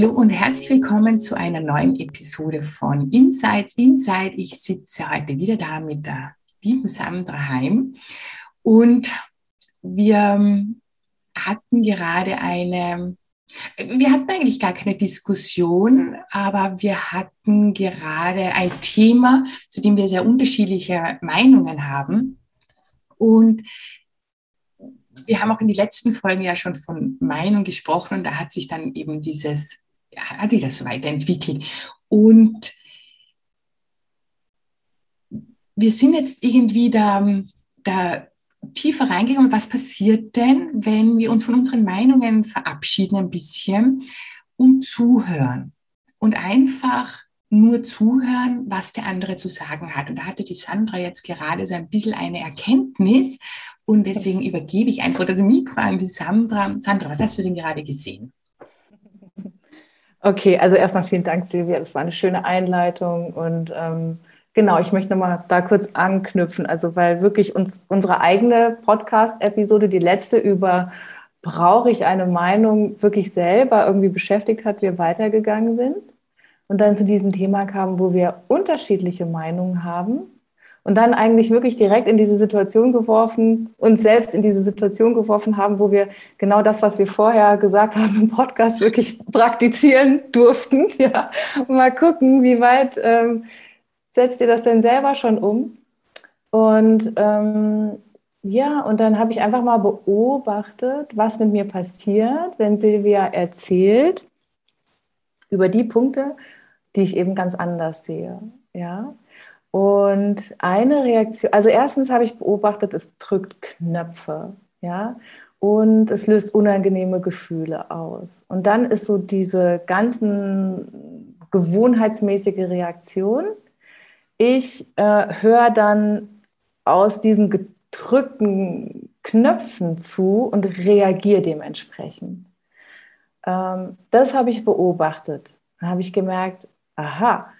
Hallo und herzlich willkommen zu einer neuen Episode von Insights Inside. Ich sitze heute wieder da mit der lieben Sandra Heim und wir ähm, hatten gerade eine, wir hatten eigentlich gar keine Diskussion, aber wir hatten gerade ein Thema, zu dem wir sehr unterschiedliche Meinungen haben. Und wir haben auch in den letzten Folgen ja schon von Meinung gesprochen und da hat sich dann eben dieses hat sich das so weiterentwickelt. Und wir sind jetzt irgendwie da, da tiefer reingegangen. Was passiert denn, wenn wir uns von unseren Meinungen verabschieden ein bisschen und zuhören und einfach nur zuhören, was der andere zu sagen hat. Und da hatte die Sandra jetzt gerade so ein bisschen eine Erkenntnis und deswegen übergebe ich einfach das Mikro an die Sandra. Sandra, was hast du denn gerade gesehen? Okay, also erstmal vielen Dank, Silvia. Das war eine schöne Einleitung und ähm, genau, ich möchte nochmal da kurz anknüpfen. Also, weil wirklich uns unsere eigene Podcast-Episode, die letzte über brauche ich eine Meinung wirklich selber irgendwie beschäftigt hat, wir weitergegangen sind und dann zu diesem Thema kamen, wo wir unterschiedliche Meinungen haben und dann eigentlich wirklich direkt in diese Situation geworfen, uns selbst in diese Situation geworfen haben, wo wir genau das, was wir vorher gesagt haben im Podcast, wirklich praktizieren durften. Ja, und mal gucken, wie weit ähm, setzt ihr das denn selber schon um? Und ähm, ja, und dann habe ich einfach mal beobachtet, was mit mir passiert, wenn Silvia erzählt über die Punkte, die ich eben ganz anders sehe. Ja, und eine Reaktion, also erstens habe ich beobachtet, es drückt Knöpfe, ja, und es löst unangenehme Gefühle aus. Und dann ist so diese ganzen gewohnheitsmäßige Reaktion. Ich äh, höre dann aus diesen gedrückten Knöpfen zu und reagiere dementsprechend. Ähm, das habe ich beobachtet. Da habe ich gemerkt, aha,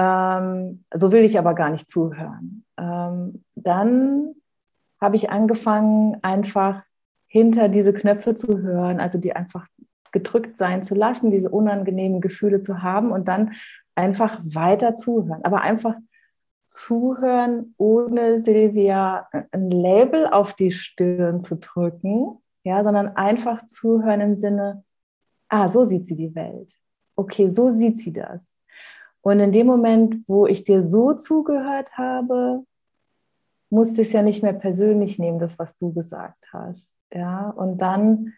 ähm, so will ich aber gar nicht zuhören. Ähm, dann habe ich angefangen, einfach hinter diese Knöpfe zu hören, also die einfach gedrückt sein zu lassen, diese unangenehmen Gefühle zu haben und dann einfach weiter zuhören. Aber einfach zuhören, ohne Silvia ein Label auf die Stirn zu drücken, ja, sondern einfach zuhören im Sinne, ah, so sieht sie die Welt. Okay, so sieht sie das. Und in dem Moment, wo ich dir so zugehört habe, musste ich es ja nicht mehr persönlich nehmen, das, was du gesagt hast. Ja, und dann,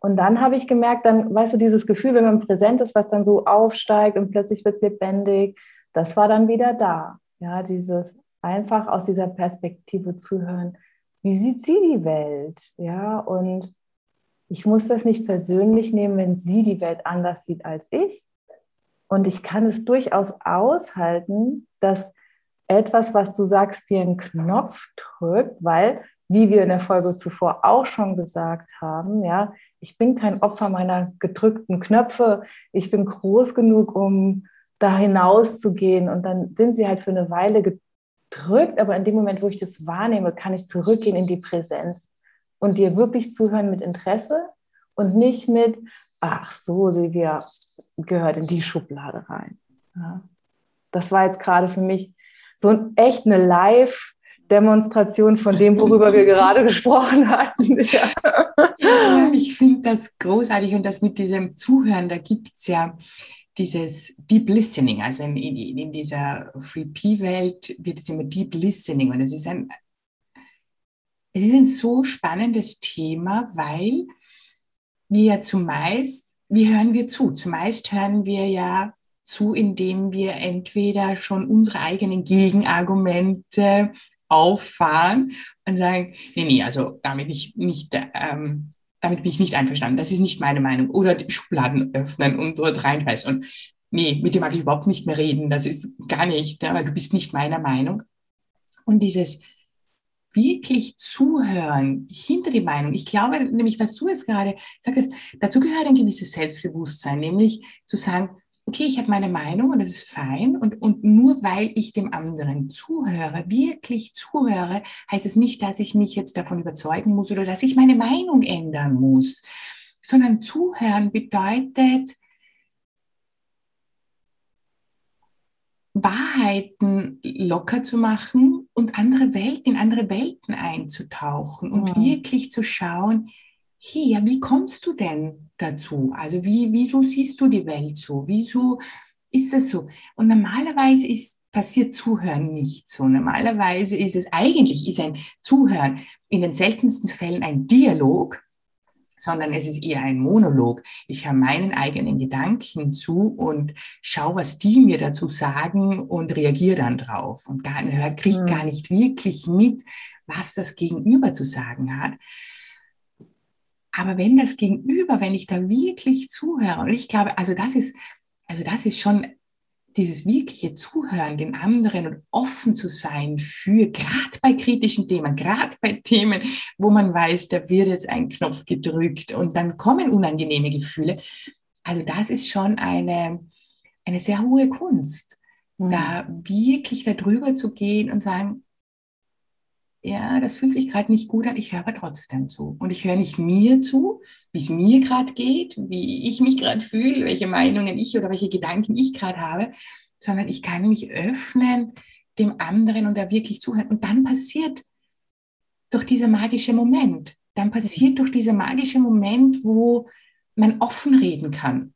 und dann habe ich gemerkt, dann, weißt du, dieses Gefühl, wenn man präsent ist, was dann so aufsteigt und plötzlich wird es lebendig, das war dann wieder da. Ja, dieses einfach aus dieser Perspektive zuhören. Wie sieht sie die Welt? Ja, und ich muss das nicht persönlich nehmen, wenn sie die Welt anders sieht als ich, und ich kann es durchaus aushalten, dass etwas, was du sagst, wie ein Knopf drückt, weil, wie wir in der Folge zuvor auch schon gesagt haben, ja, ich bin kein Opfer meiner gedrückten Knöpfe. Ich bin groß genug, um da hinaus zu gehen. Und dann sind sie halt für eine Weile gedrückt, aber in dem Moment, wo ich das wahrnehme, kann ich zurückgehen in die Präsenz und dir wirklich zuhören mit Interesse und nicht mit, ach so, Silvia gehört in die Schublade rein. Ja. Das war jetzt gerade für mich so ein, echt eine Live-Demonstration von dem, worüber wir gerade gesprochen hatten. Ja, ich finde das großartig und das mit diesem Zuhören, da gibt es ja dieses Deep Listening, also in, in, in dieser Free P-Welt wird es immer Deep Listening und es ist ein, es ist ein so spannendes Thema, weil wir zumeist, wie hören wir zu? Zumeist hören wir ja zu, indem wir entweder schon unsere eigenen Gegenargumente auffahren und sagen, nee, nee, also damit ich nicht ähm, damit bin ich nicht einverstanden. Das ist nicht meine Meinung. Oder die Schubladen öffnen und dort reinreißen. Und nee, mit dir mag ich überhaupt nicht mehr reden. Das ist gar nicht, weil du bist nicht meiner Meinung. Und dieses wirklich zuhören hinter die Meinung. Ich glaube nämlich, was du jetzt gerade sagst, dazu gehört ein gewisses Selbstbewusstsein, nämlich zu sagen, okay, ich habe meine Meinung und das ist fein. Und, und nur weil ich dem anderen zuhöre, wirklich zuhöre, heißt es nicht, dass ich mich jetzt davon überzeugen muss oder dass ich meine Meinung ändern muss, sondern zuhören bedeutet, Wahrheiten locker zu machen und andere Welten, in andere Welten einzutauchen und mhm. wirklich zu schauen, hey, ja, wie kommst du denn dazu? Also wie, wieso siehst du die Welt so? Wieso ist es so? Und normalerweise ist, passiert Zuhören nicht so. Normalerweise ist es, eigentlich ist ein Zuhören in den seltensten Fällen ein Dialog, sondern es ist eher ein Monolog. Ich höre meinen eigenen Gedanken zu und schaue, was die mir dazu sagen und reagiere dann drauf und gar, kriege mhm. gar nicht wirklich mit, was das Gegenüber zu sagen hat. Aber wenn das Gegenüber, wenn ich da wirklich zuhöre, und ich glaube, also das ist, also das ist schon dieses wirkliche Zuhören den anderen und offen zu sein für, gerade bei kritischen Themen, gerade bei Themen, wo man weiß, da wird jetzt ein Knopf gedrückt und dann kommen unangenehme Gefühle. Also das ist schon eine, eine sehr hohe Kunst, mhm. da wirklich darüber zu gehen und sagen, ja, das fühlt sich gerade nicht gut an, ich höre aber trotzdem zu. Und ich höre nicht mir zu, wie es mir gerade geht, wie ich mich gerade fühle, welche Meinungen ich oder welche Gedanken ich gerade habe, sondern ich kann mich öffnen dem anderen und da wirklich zuhören. Und dann passiert durch dieser magische Moment, dann passiert durch dieser magische Moment, wo man offen reden kann,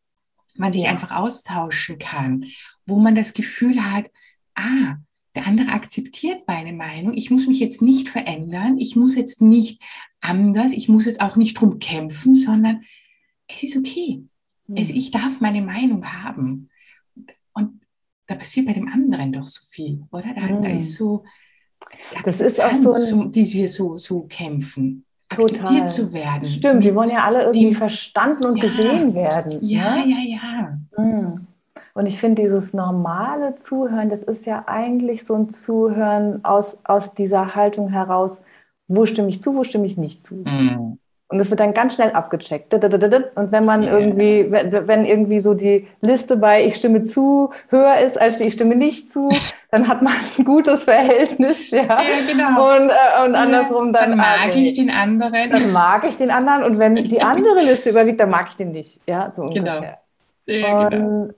man sich einfach austauschen kann, wo man das Gefühl hat, ah, der andere akzeptiert meine Meinung. Ich muss mich jetzt nicht verändern. Ich muss jetzt nicht anders. Ich muss jetzt auch nicht drum kämpfen, sondern es ist okay. Mhm. Es, ich darf meine Meinung haben. Und da passiert bei dem anderen doch so viel, oder? Da, mhm. da ist so, das ist auch so, ein, die wir so, so kämpfen. Akzeptiert zu werden. Stimmt, wir wollen ja alle irgendwie dem, verstanden und ja, gesehen werden. Ja, ne? ja, ja. ja. Mhm. Und ich finde, dieses normale Zuhören, das ist ja eigentlich so ein Zuhören aus, aus dieser Haltung heraus, wo stimme ich zu, wo stimme ich nicht zu. Mhm. Und es wird dann ganz schnell abgecheckt. Und wenn man yeah. irgendwie, wenn irgendwie so die Liste bei ich stimme zu höher ist als die ich stimme nicht zu, dann hat man ein gutes Verhältnis, ja. ja genau. Und, äh, und andersrum dann. Dann mag okay. ich den anderen. Dann mag ich den anderen. Und wenn die andere Liste überwiegt, dann mag ich den nicht. Ja, so genau. ungefähr. Ja, genau. Und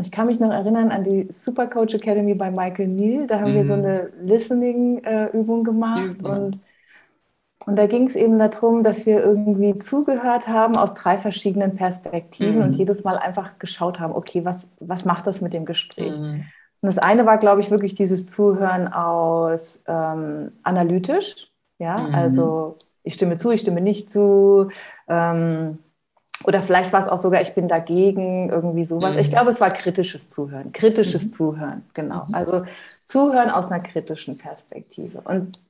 ich kann mich noch erinnern an die Super Coach Academy bei Michael Neal. Da haben mhm. wir so mhm. eine Listening-Übung gemacht. Und, und da ging es eben darum, dass wir irgendwie zugehört haben aus drei verschiedenen Perspektiven mhm. und jedes Mal einfach geschaut haben, okay, was, was macht das mit dem Gespräch? Mhm. Und das eine war, glaube ich, wirklich dieses Zuhören aus ähm, analytisch. Ja, mhm. also ich stimme zu, ich stimme nicht zu. Ähm, oder vielleicht war es auch sogar, ich bin dagegen, irgendwie sowas. Mhm. Ich glaube, es war kritisches Zuhören. Kritisches mhm. Zuhören, genau. Mhm. Also Zuhören aus einer kritischen Perspektive. Und,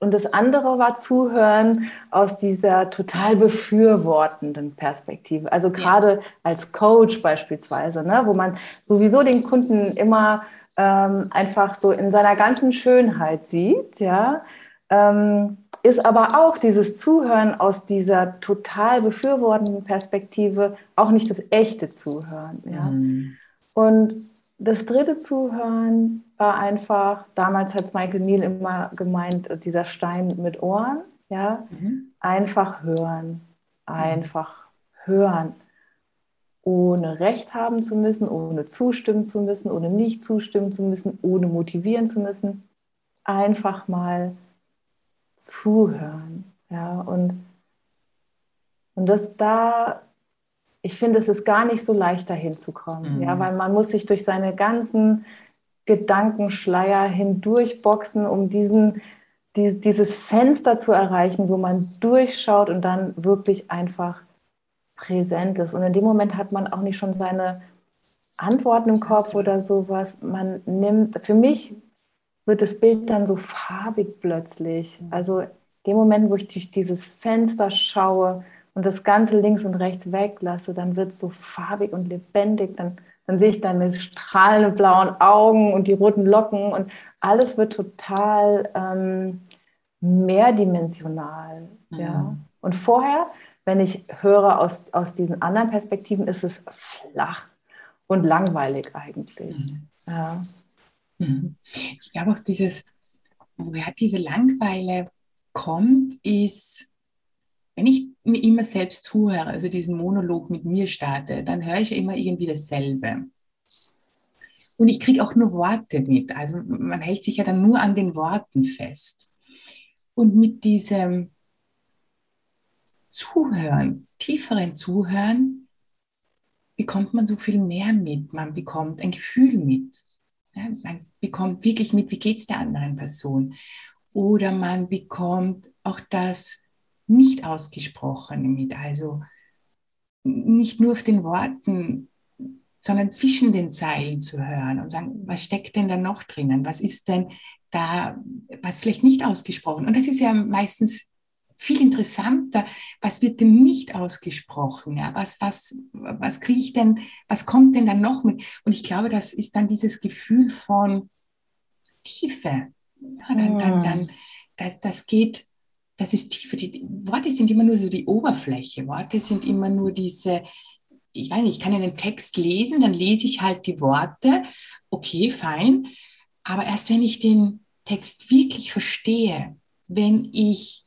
und das andere war Zuhören aus dieser total befürwortenden Perspektive. Also gerade ja. als Coach beispielsweise, ne, wo man sowieso den Kunden immer ähm, einfach so in seiner ganzen Schönheit sieht, ja. Ähm, ist aber auch dieses Zuhören aus dieser total befürwortenden Perspektive auch nicht das echte Zuhören. Ja? Mhm. Und das dritte Zuhören war einfach, damals hat Michael Neal immer gemeint, dieser Stein mit Ohren, ja, mhm. einfach hören, einfach mhm. hören, ohne Recht haben zu müssen, ohne zustimmen zu müssen, ohne nicht zustimmen zu müssen, ohne motivieren zu müssen, einfach mal zuhören. Ja, und, und das da, ich finde, es ist gar nicht so leicht, dahin zu kommen. Mhm. Ja, weil man muss sich durch seine ganzen Gedankenschleier hindurchboxen, um diesen, die, dieses Fenster zu erreichen, wo man durchschaut und dann wirklich einfach präsent ist. Und in dem Moment hat man auch nicht schon seine Antworten im Kopf oder sowas. Man nimmt, für mich wird das Bild dann so farbig plötzlich. Also in dem Moment, wo ich durch dieses Fenster schaue und das Ganze links und rechts weglasse, dann wird es so farbig und lebendig. Dann, dann sehe ich deine strahlenden blauen Augen und die roten Locken und alles wird total ähm, mehrdimensional. Mhm. Ja. Und vorher, wenn ich höre aus, aus diesen anderen Perspektiven, ist es flach und langweilig eigentlich. Mhm. Ja. Mhm. Ich glaube auch dieses, woher diese Langeweile kommt, ist, wenn ich mir immer selbst zuhöre, also diesen Monolog mit mir starte, dann höre ich ja immer irgendwie dasselbe. Und ich kriege auch nur Worte mit. Also man hält sich ja dann nur an den Worten fest. Und mit diesem Zuhören, tieferen Zuhören, bekommt man so viel mehr mit. Man bekommt ein Gefühl mit. Man bekommt wirklich mit, wie geht es der anderen Person. Oder man bekommt auch das nicht ausgesprochene mit. Also nicht nur auf den Worten, sondern zwischen den Zeilen zu hören und sagen, was steckt denn da noch drinnen? Was ist denn da, was vielleicht nicht ausgesprochen? Und das ist ja meistens viel interessanter, was wird denn nicht ausgesprochen? Ja? Was, was, was kriege ich denn, was kommt denn dann noch mit? Und ich glaube, das ist dann dieses Gefühl von Tiefe. Ja, dann, dann, dann, das, das geht, das ist Tiefe. Die Worte sind immer nur so die Oberfläche. Worte sind immer nur diese, ich weiß nicht, ich kann einen Text lesen, dann lese ich halt die Worte. Okay, fein. Aber erst wenn ich den Text wirklich verstehe, wenn ich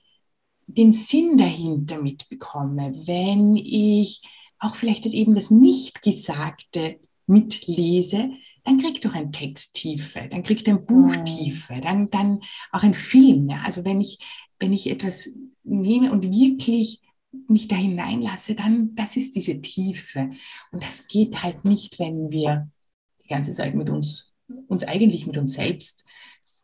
den Sinn dahinter mitbekomme, wenn ich auch vielleicht das eben das Nichtgesagte mitlese, dann kriegt doch ein Text Tiefe, dann kriegt ein Buch mhm. Tiefe, dann, dann auch ein Film. Ja? Also wenn ich, wenn ich etwas nehme und wirklich mich da hineinlasse, dann, das ist diese Tiefe. Und das geht halt nicht, wenn wir die ganze Zeit mit uns, uns eigentlich mit uns selbst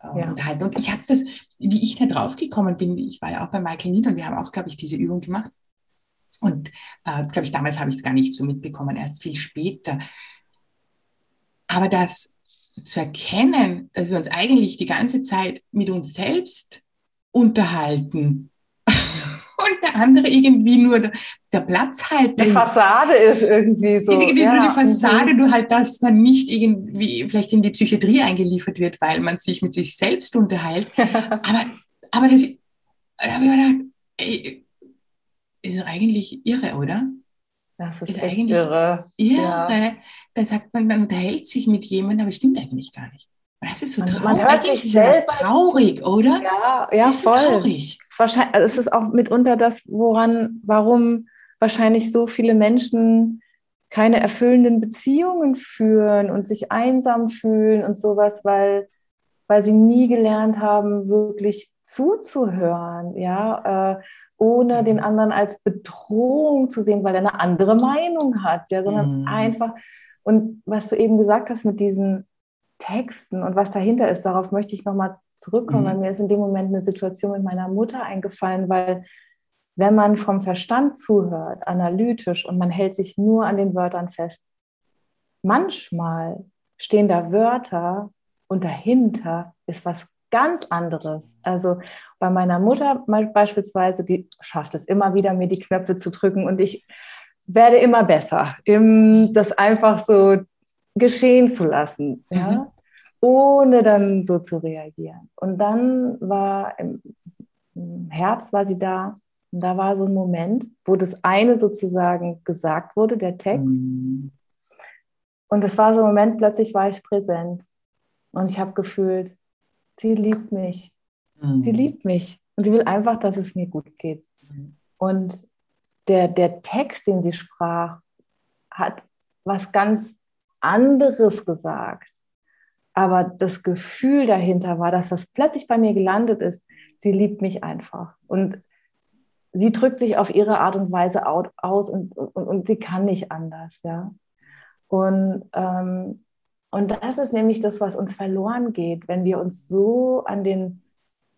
ja. unterhalten. Und ich habe das, wie ich da drauf gekommen bin, ich war ja auch bei Michael Nied und wir haben auch, glaube ich, diese Übung gemacht. Und äh, glaube ich, damals habe ich es gar nicht so mitbekommen, erst viel später. Aber das zu erkennen, dass wir uns eigentlich die ganze Zeit mit uns selbst unterhalten und der andere irgendwie nur der, der Platzhalter Die Fassade ist irgendwie so. Ist irgendwie ja. nur die Fassade, nur halt, dass man nicht irgendwie vielleicht in die Psychiatrie eingeliefert wird, weil man sich mit sich selbst unterhält. aber, aber das, da habe ich mir gedacht, ey, ist eigentlich irre, oder? Das ist, ist eigentlich irre. irre. Ja. Da sagt man, man unterhält sich mit jemandem, aber es stimmt eigentlich gar nicht. Das ist so traurig. Man hört sich selbst traurig, oder? Ja, ja, ist voll. So traurig. Wahrscheinlich, also es ist auch mitunter das, woran, warum wahrscheinlich so viele Menschen keine erfüllenden Beziehungen führen und sich einsam fühlen und sowas, weil, weil sie nie gelernt haben, wirklich zuzuhören, ja, äh, ohne mhm. den anderen als Bedrohung zu sehen, weil er eine andere Meinung hat, ja, sondern mhm. einfach, und was du eben gesagt hast mit diesen Texten und was dahinter ist, darauf möchte ich nochmal zurückkommen, mhm. weil mir ist in dem Moment eine Situation mit meiner Mutter eingefallen, weil wenn man vom Verstand zuhört, analytisch und man hält sich nur an den Wörtern fest, manchmal stehen da Wörter und dahinter ist was ganz anderes. Also bei meiner Mutter beispielsweise, die schafft es immer wieder, mir die Knöpfe zu drücken und ich werde immer besser, das einfach so geschehen zu lassen, mhm. Ohne dann so zu reagieren. Und dann war im, im Herbst war sie da und da war so ein Moment, wo das eine sozusagen gesagt wurde, der Text. Mhm. Und das war so ein Moment, plötzlich war ich präsent. Und ich habe gefühlt, sie liebt mich. Mhm. Sie liebt mich. Und sie will einfach, dass es mir gut geht. Mhm. Und der, der Text, den sie sprach, hat was ganz anderes gesagt. Aber das Gefühl dahinter war, dass das plötzlich bei mir gelandet ist. Sie liebt mich einfach. Und sie drückt sich auf ihre Art und Weise aus und, und, und sie kann nicht anders. Ja? Und, ähm, und das ist nämlich das, was uns verloren geht, wenn wir uns so an den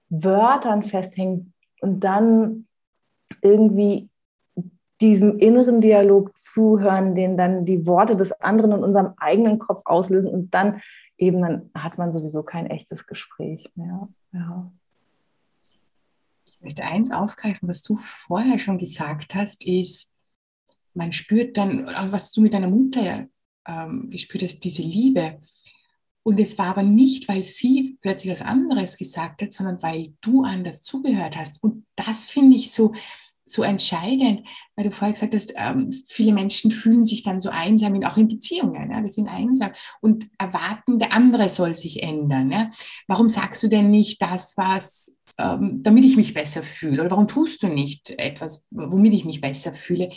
Wörtern festhängen und dann irgendwie diesem inneren Dialog zuhören, den dann die Worte des anderen in unserem eigenen Kopf auslösen und dann eben dann hat man sowieso kein echtes Gespräch mehr. Ja. Ich möchte eins aufgreifen, was du vorher schon gesagt hast, ist, man spürt dann, was du mit deiner Mutter ähm, gespürt hast, diese Liebe. Und es war aber nicht, weil sie plötzlich was anderes gesagt hat, sondern weil du anders zugehört hast. Und das finde ich so, so entscheidend, weil du vorher gesagt hast, ähm, viele Menschen fühlen sich dann so einsam, auch in Beziehungen. Ja, wir sind einsam und erwarten, der andere soll sich ändern. Ja. Warum sagst du denn nicht das, was, ähm, damit ich mich besser fühle? Oder warum tust du nicht etwas, womit ich mich besser fühle?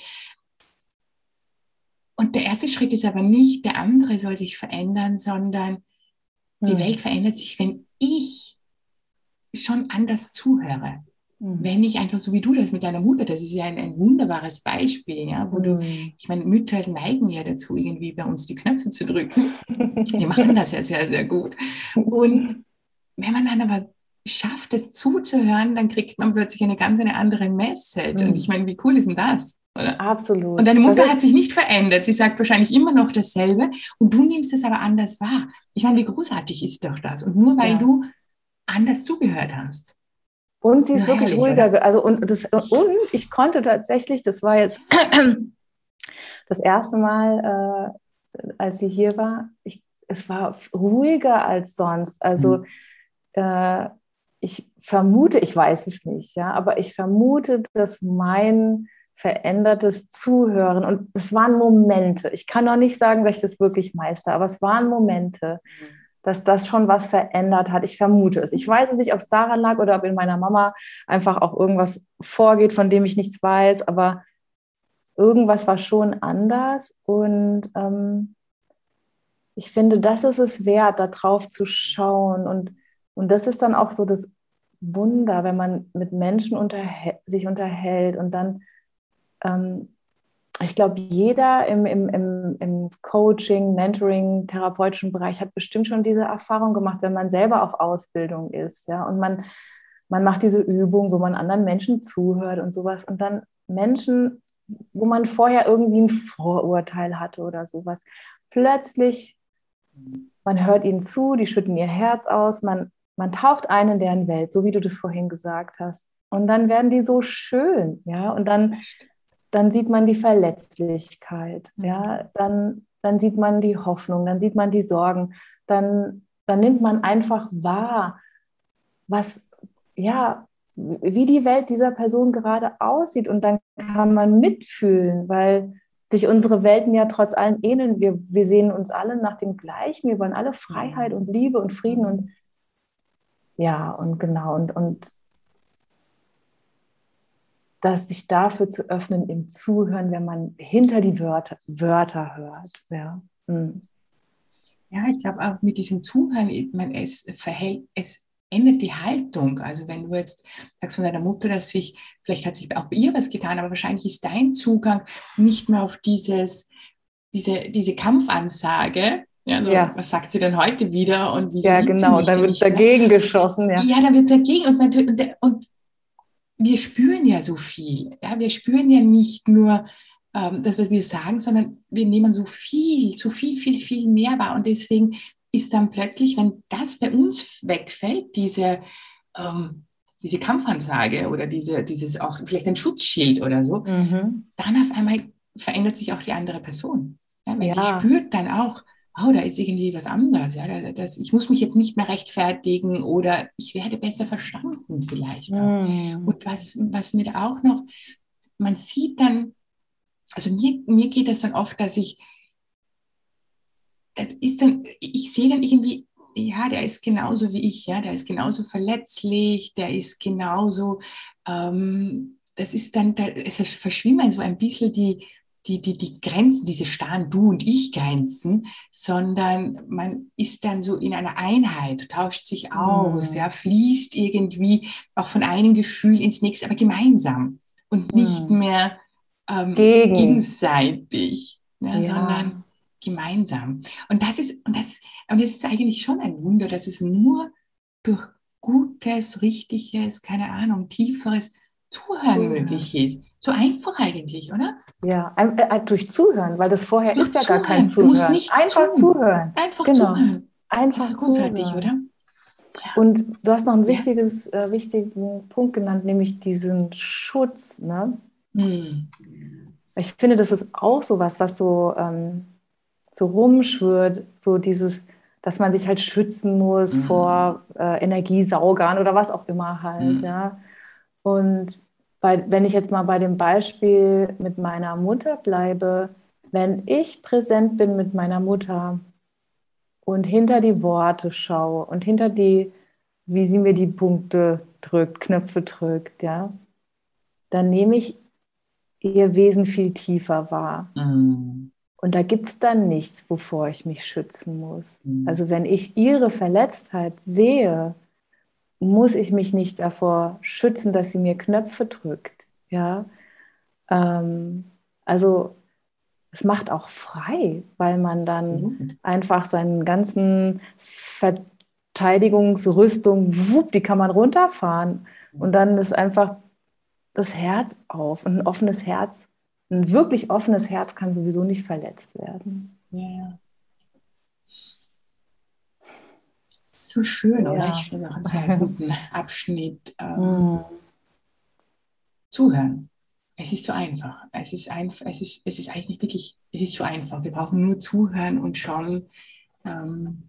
Und der erste Schritt ist aber nicht, der andere soll sich verändern, sondern die hm. Welt verändert sich, wenn ich schon anders zuhöre. Mhm. Wenn ich einfach so wie du das mit deiner Mutter, das ist ja ein, ein wunderbares Beispiel, ja, wo mhm. du, ich meine, Mütter neigen ja dazu, irgendwie bei uns die Knöpfe zu drücken. Die machen das ja sehr, sehr gut. Und wenn man dann aber schafft, es zuzuhören, dann kriegt man plötzlich eine ganz eine andere Message. Mhm. Und ich meine, wie cool ist denn das? Oder? Absolut. Und deine Mutter hat sich nicht verändert. Sie sagt wahrscheinlich immer noch dasselbe und du nimmst es aber anders wahr. Ich meine, wie großartig ist doch das? Und nur weil ja. du anders zugehört hast. Und sie ist ja, wirklich ruhiger. Also und, das, und ich konnte tatsächlich, das war jetzt das erste Mal, äh, als sie hier war, ich, es war ruhiger als sonst. Also mhm. äh, ich vermute, ich weiß es nicht, ja, aber ich vermute, dass mein verändertes Zuhören und es waren Momente. Ich kann noch nicht sagen, dass ich das wirklich meister, aber es waren Momente. Mhm dass das schon was verändert hat. Ich vermute es. Ich weiß nicht, ob es daran lag oder ob in meiner Mama einfach auch irgendwas vorgeht, von dem ich nichts weiß, aber irgendwas war schon anders und ähm, ich finde, das ist es wert, da drauf zu schauen und, und das ist dann auch so das Wunder, wenn man mit Menschen unterhält, sich unterhält und dann ähm, ich glaube, jeder im, im, im, im Coaching, Mentoring, therapeutischen Bereich hat bestimmt schon diese Erfahrung gemacht, wenn man selber auf Ausbildung ist. Ja, und man, man macht diese Übung, wo man anderen Menschen zuhört und sowas. Und dann Menschen, wo man vorher irgendwie ein Vorurteil hatte oder sowas, plötzlich, man hört ihnen zu, die schütten ihr Herz aus, man, man taucht ein in deren Welt, so wie du das vorhin gesagt hast. Und dann werden die so schön, ja, und dann dann sieht man die Verletzlichkeit, mhm. ja, dann, dann sieht man die Hoffnung, dann sieht man die Sorgen, dann, dann nimmt man einfach wahr, was, ja, wie die Welt dieser Person gerade aussieht und dann kann man mitfühlen, weil sich unsere Welten ja trotz allem ähneln. Wir, wir sehen uns alle nach dem Gleichen. Wir wollen alle Freiheit und Liebe und Frieden und ja, und genau. Und, und dass sich dafür zu öffnen im Zuhören, wenn man hinter die Wörter, Wörter hört. Ja. Mhm. ja, ich glaube auch mit diesem Zuhören, man, es verhält, es ändert die Haltung. Also wenn du jetzt sagst von deiner Mutter, dass sich, vielleicht hat sich auch bei ihr was getan, aber wahrscheinlich ist dein Zugang nicht mehr auf dieses, diese, diese Kampfansage, ja, also ja, Was sagt sie denn heute wieder? Und wieso ja, genau, dann wird dagegen mehr? geschossen. Ja. ja, dann wird dagegen. Und, und, und wir spüren ja so viel. Ja? Wir spüren ja nicht nur ähm, das, was wir sagen, sondern wir nehmen so viel, so viel, viel, viel mehr wahr. Und deswegen ist dann plötzlich, wenn das bei uns wegfällt, diese, ähm, diese Kampfansage oder diese, dieses auch vielleicht ein Schutzschild oder so, mhm. dann auf einmal verändert sich auch die andere Person. Ja, weil ja. die spürt dann auch, oh, da ist irgendwie was anderes. Ja, das, ich muss mich jetzt nicht mehr rechtfertigen oder ich werde besser verstanden vielleicht. Mm. Und was, was mir auch noch, man sieht dann, also mir, mir geht das dann oft, dass ich, das ist dann, ich sehe dann irgendwie, ja, der ist genauso wie ich, ja, der ist genauso verletzlich, der ist genauso, ähm, das ist dann, da, es verschwimmen so ein bisschen die, die, die, die Grenzen, diese starren Du und Ich Grenzen, sondern man ist dann so in einer Einheit, tauscht sich aus, mhm. ja, fließt irgendwie auch von einem Gefühl ins nächste, aber gemeinsam und nicht mhm. mehr ähm, Gegen. gegenseitig, ja, ja. sondern gemeinsam. Und das ist, und das, und das ist eigentlich schon ein Wunder, dass es nur durch gutes, richtiges, keine Ahnung, tieferes Zuhören möglich ist. So einfach eigentlich, oder? Ja, äh, äh, durch Zuhören, weil das vorher durch ist ja gar kein Zuhören. Du musst nicht einfach zuhören. Einfach genau. zuhören. Einfach das ist großartig, oder? Und du hast noch einen wichtiges, äh, wichtigen Punkt genannt, nämlich diesen Schutz. Ne? Mhm. Ich finde, das ist auch so was, was so, ähm, so rumschwört, so dieses, dass man sich halt schützen muss mhm. vor äh, Energiesaugern oder was auch immer halt, mhm. ja. Und bei, wenn ich jetzt mal bei dem Beispiel mit meiner Mutter bleibe, wenn ich präsent bin mit meiner Mutter und hinter die Worte schaue und hinter die, wie sie mir die Punkte drückt, Knöpfe drückt, ja, dann nehme ich ihr Wesen viel tiefer wahr. Mhm. Und da gibt es dann nichts, wovor ich mich schützen muss. Mhm. Also wenn ich ihre Verletztheit sehe, muss ich mich nicht davor schützen, dass sie mir Knöpfe drückt. Ja, ähm, also es macht auch frei, weil man dann mhm. einfach seinen ganzen Verteidigungsrüstung, wupp, die kann man runterfahren. Und dann ist einfach das Herz auf. Und ein offenes Herz, ein wirklich offenes Herz kann sowieso nicht verletzt werden. Ja, ja. So schön, ja. oder? Ich finde auch einen sehr guten Abschnitt. Ähm, mm. Zuhören. Es ist so einfach. Es ist einfach, es ist, es ist eigentlich wirklich, es ist so einfach. Wir brauchen nur zuhören und schauen, ähm,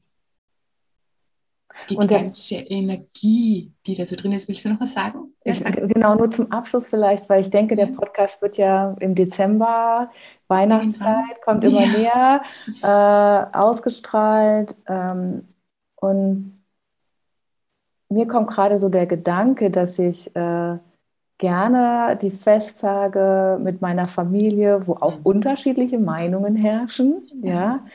die, und ganze Energie, die da so drin ist. Willst du noch was sagen? Ich, genau, nur zum Abschluss vielleicht, weil ich denke, der Podcast wird ja im Dezember, Weihnachtszeit, kommt immer ja. näher, äh, ausgestrahlt. Ähm, und mir kommt gerade so der Gedanke, dass ich äh, gerne die Festtage mit meiner Familie, wo auch mhm. unterschiedliche Meinungen herrschen, ja,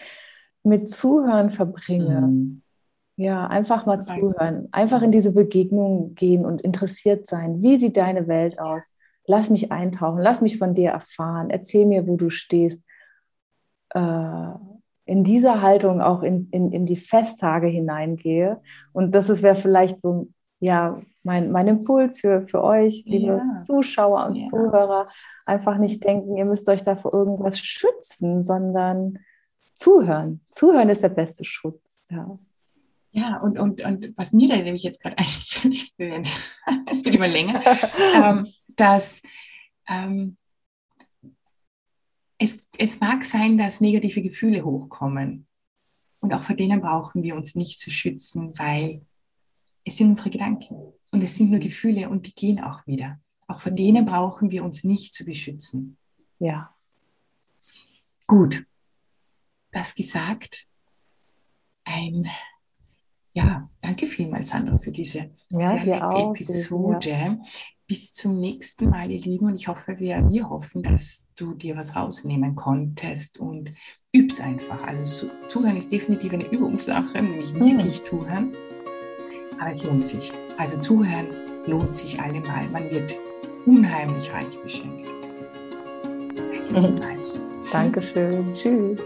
mit Zuhören verbringe. Mhm. Ja, einfach mal zuhören, einfach in diese Begegnung gehen und interessiert sein. Wie sieht deine Welt aus? Lass mich eintauchen, lass mich von dir erfahren, erzähl mir, wo du stehst. Äh, in dieser Haltung auch in, in, in die Festtage hineingehe. Und das wäre vielleicht so ja, mein, mein Impuls für, für euch, liebe ja. Zuschauer und ja. Zuhörer, einfach nicht denken, ihr müsst euch da vor irgendwas schützen, sondern zuhören. Zuhören ist der beste Schutz. Ja, ja und, und, und was mir da nämlich jetzt gerade einfällt, es wird immer länger, ähm, dass ähm, es, es mag sein, dass negative Gefühle hochkommen. Und auch vor denen brauchen wir uns nicht zu schützen, weil es sind unsere Gedanken und es sind nur Gefühle und die gehen auch wieder. Auch vor denen brauchen wir uns nicht zu beschützen. Ja. Gut. Das gesagt. Ein ja, danke vielmals, Sandra, für diese ja, sehr leckere Episode. Ja. Bis zum nächsten Mal, ihr Lieben. Und ich hoffe, wir, wir hoffen, dass du dir was rausnehmen konntest und üb's einfach. Also Zuhören ist definitiv eine Übungssache, nämlich mhm. wirklich zuhören. Aber es lohnt sich. Also zuhören lohnt sich allemal. Man wird unheimlich reich beschenkt. Danke Dankeschön. Tschüss.